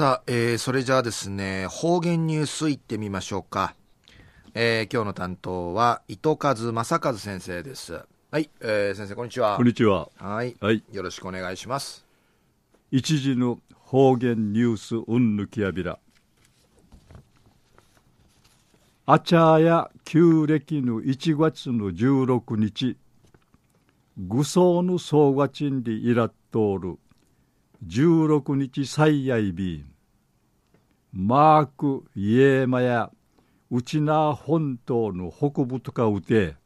さあ、えー、それじゃあですね、方言ニュースいってみましょうか。えー、今日の担当は、糸数正和先生です。はい、えー、先生、こんにちは。こんにちは。はい。はい。よろしくお願いします。一時の方言ニュースうんぬきやびら。あちゃや旧暦の1月の16日、愚僧の総がちんでいらっとおる。16日最愛日。マーク・イエーマやウチナー本島の北部とかうて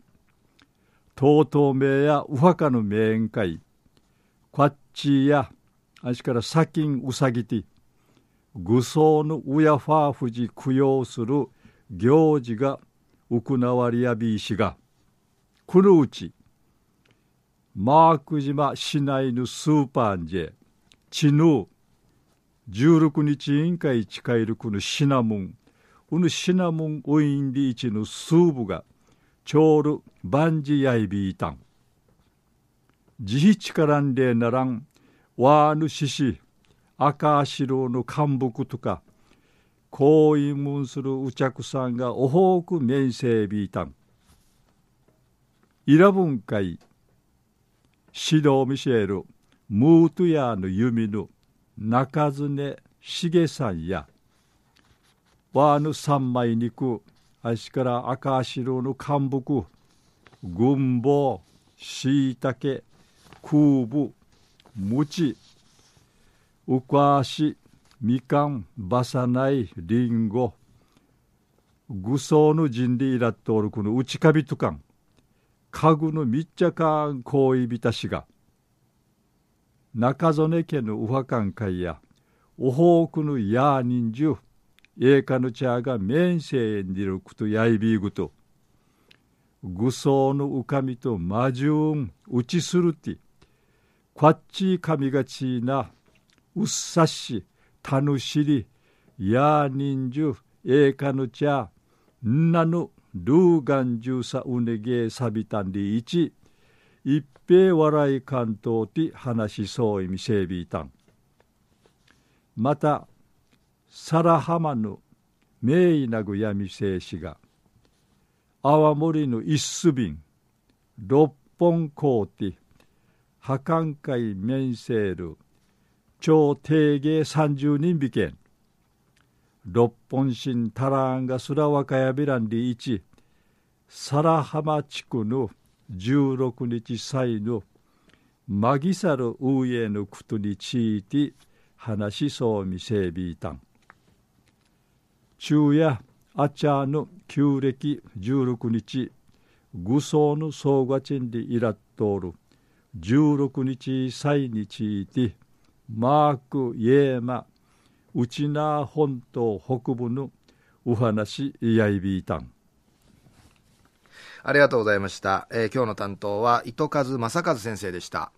とうとう名やウハカの名宴会クワッチーやあしからサキンウサギティ愚僧のウヤファーフジ供養する行事が行わりやびいしがこのうちマーク島市内のスーパーンジェちぬ16日委員会近いるこのシナモンこのシナモンウインリーチのスーブがちょうるバンジヤイビータン。自費力んでならんワーヌシシ赤白の幹部とかこういうもんするうちゃくさんがおほうく面せビータンイラブン会指導ミシェル。ムートヤの弓の中常茂さんやワーヌ三枚肉足から赤白の幹木軍棒しいたけ空部餅うかしみかんばさないりんごぐそうの人でいらっとおるこの内かびとかん家具の密着行為びたしが中曽根家のウハカン会や、おほうくのやーにんじゅ、ええかのちゃがめんせいんでることやいびぐと、ぐそうのうかみとまじゅうんうちするて、こっちかみがちな、うさし、たぬしり、やーにんじゅ、ええかのちゃ、んなの、るーガンじゅうさうねげさびたんりいち、一平笑い関東て話しそう意味整備いたん。またさらはまぬ名医なぐ闇静止が泡盛の一須瓶六本コーティ破壊会面セール超定芸三十人美見六本心タランがすらわかやびらんりいちさらはま地区の16日祭のマギサルウエのことについて話しそうみせびいたん。昼夜あちゃの旧暦16日愚僧の総がちんでいらっとる16日祭についてマーク・イエーマウチナー本島北部のお話やいびいたん。ありがとうございました。えー、今日の担当は糸数正和先生でした。